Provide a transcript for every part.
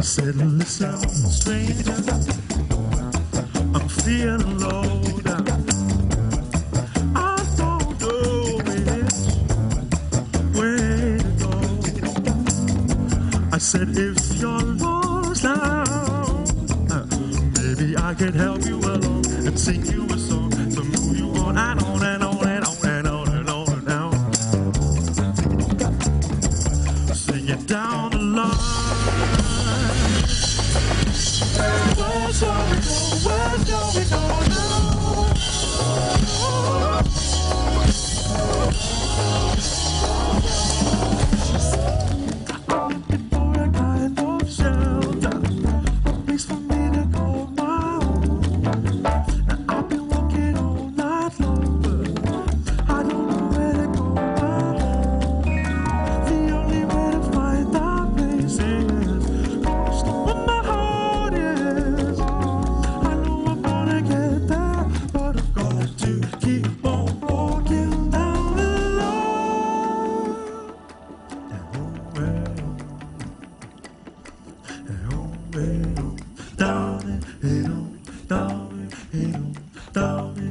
I said, listen, stranger, I'm feeling low down. I don't know which way to go. I said, if you're lost now, maybe I can help you along and sing you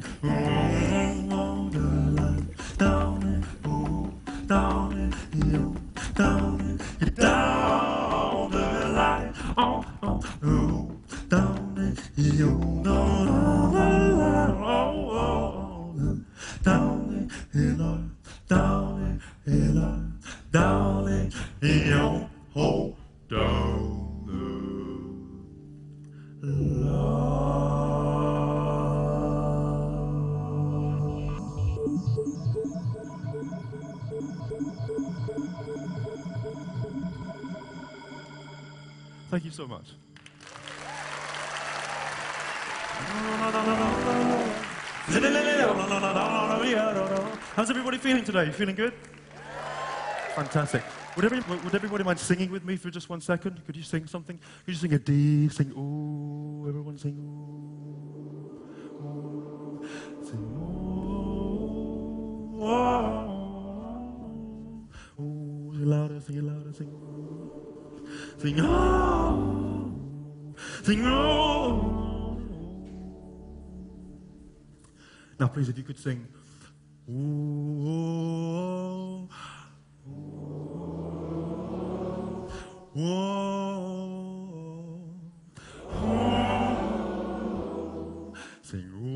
down Thank you so much. How's everybody feeling today? You Feeling good? Fantastic. Would everybody, would everybody mind singing with me for just one second? Could you sing something? Could you sing a D? Sing ooh. Everyone sing ooh. ooh. Sing ooh. Oh. Ooh. Sing louder. Sing louder. Sing ooh. Sing oh. Sing. Now, please, if you could sing. Ooh. Whoa. Sing whoa.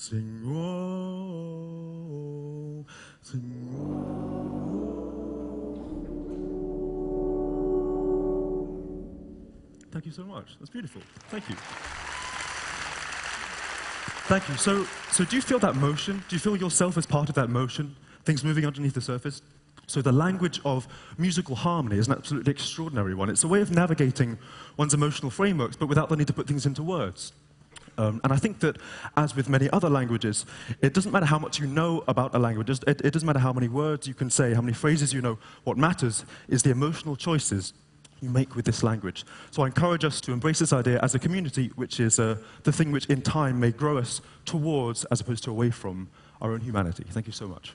Thank you so much. That's beautiful. Thank you. Thank you. So, so do you feel that motion? Do you feel yourself as part of that motion? Things moving underneath the surface? So the language of musical harmony is an absolutely extraordinary one. It's a way of navigating one's emotional frameworks, but without the need to put things into words. Um, and I think that, as with many other languages, it doesn't matter how much you know about a language, it, it doesn't matter how many words you can say, how many phrases you know. What matters is the emotional choices you make with this language. So I encourage us to embrace this idea as a community, which is uh, the thing which in time may grow us towards, as opposed to away from, our own humanity. Thank you so much.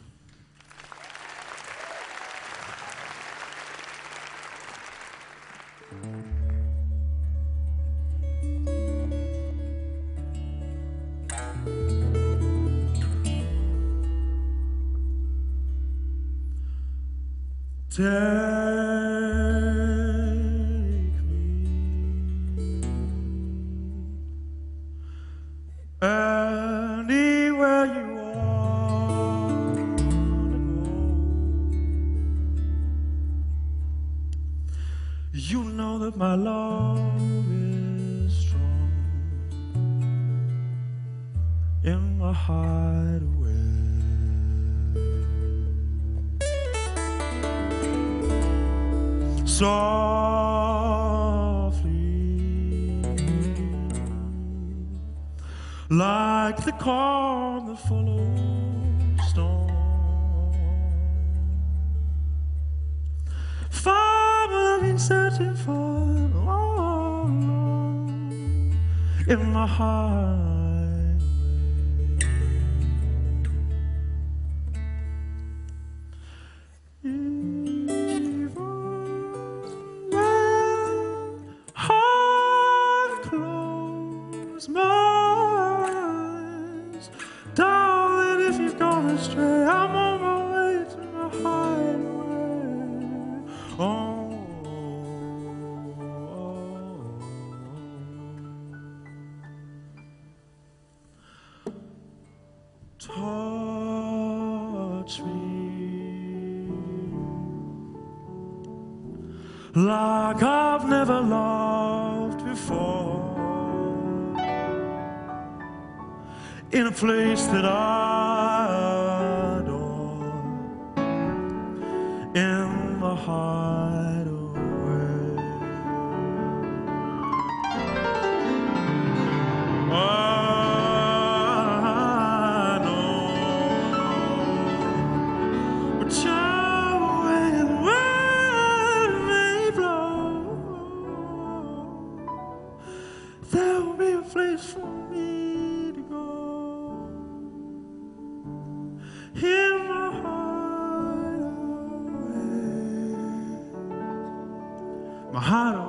Take me anywhere you want to go. You know that my love is strong in my hideaway. softly like the calm that follows storm. Far I've been searching for all along in my heart. Oh, oh, oh. touch me. Like I've never loved before. In a place that I adore the heart oh. Maharaj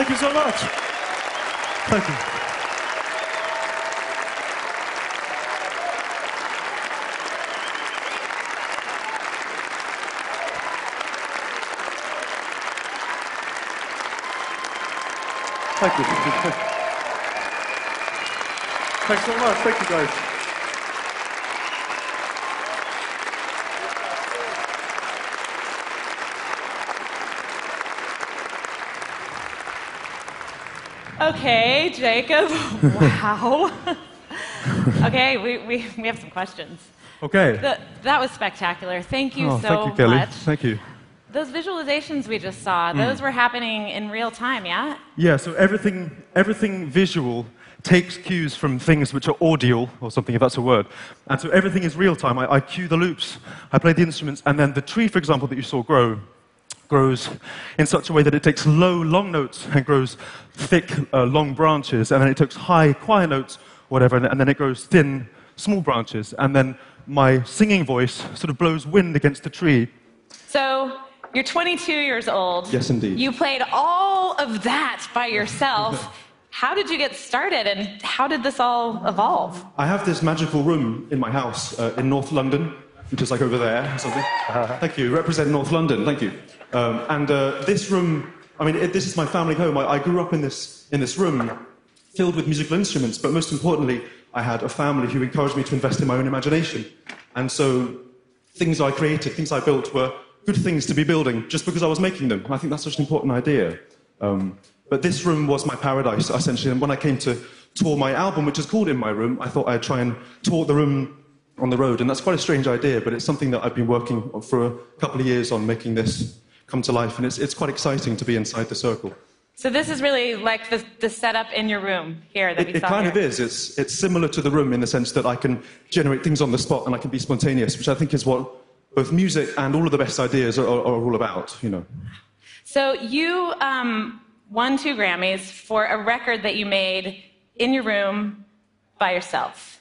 Thank you so much. Thank you. Thank you. Thanks so much. Thank you, guys. Okay, Jacob. Wow. okay, we, we, we have some questions. Okay. The, that was spectacular. Thank you oh, so thank you, Kelly. much. Thank you. Those visualizations we just saw, Hmm. those were happening in real time, yeah? Yeah, so everything, everything visual takes cues from things which are audial, or something, if that's a word. And so everything is real time. I, I cue the loops, I play the instruments, and then the tree, for example, that you saw grow, grows in such a way that it takes low, long notes and grows thick, uh, long branches, and then it takes high, quiet notes, whatever, and, and then it grows thin, small branches, and then my singing voice sort of blows wind against the tree. So, you're 22 years old. Yes, indeed. You played all of that by yourself. how did you get started and how did this all evolve? I have this magical room in my house uh, in North London, which is like over there or something. Thank you. Represent North London. Thank you. Um, and uh, this room, I mean, it, this is my family home. I, I grew up in this, in this room filled with musical instruments, but most importantly, I had a family who encouraged me to invest in my own imagination. And so things I created, things I built were good things to be building just because I was making them. I think that's such an important idea. Um, but this room was my paradise, essentially. And when I came to tour my album, which is called In My Room, I thought I'd try and tour the room on the road. And that's quite a strange idea, but it's something that I've been working on for a couple of years on making this come to life. And it's, it's quite exciting to be inside the circle. So, this is really like the, the setup in your room here that It, we it saw. kind here. of is. It's, it's similar to the room in the sense that I can generate things on the spot and I can be spontaneous, which I think is what both music and all of the best ideas are, are, are all about, you know. So you um, won two Grammys for a record that you made in your room by yourself.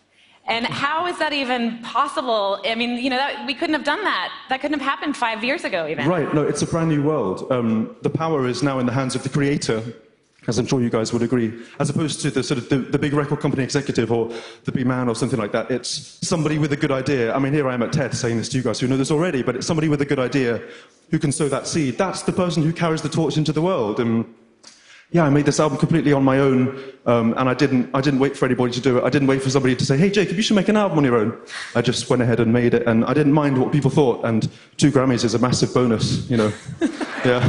And how is that even possible? I mean, you know, that, we couldn't have done that. That couldn't have happened five years ago, even. Right, no, it's a brand new world. Um, the power is now in the hands of the creator, as I'm sure you guys would agree, as opposed to the sort of the, the big record company executive or the big man or something like that. It's somebody with a good idea. I mean, here I am at TED saying this to you guys who know this already, but it's somebody with a good idea who can sow that seed. That's the person who carries the torch into the world. And yeah, I made this album completely on my own, um, and I didn't, I didn't wait for anybody to do it. I didn't wait for somebody to say, hey, Jacob, you should make an album on your own. I just went ahead and made it, and I didn't mind what people thought, and two Grammys is a massive bonus, you know. yeah.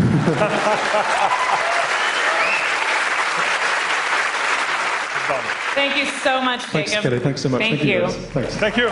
Thank you so much, Jacob. Thanks, Jacob. Kelly. Thanks so much. Thank, you. you. Thanks. Thank you.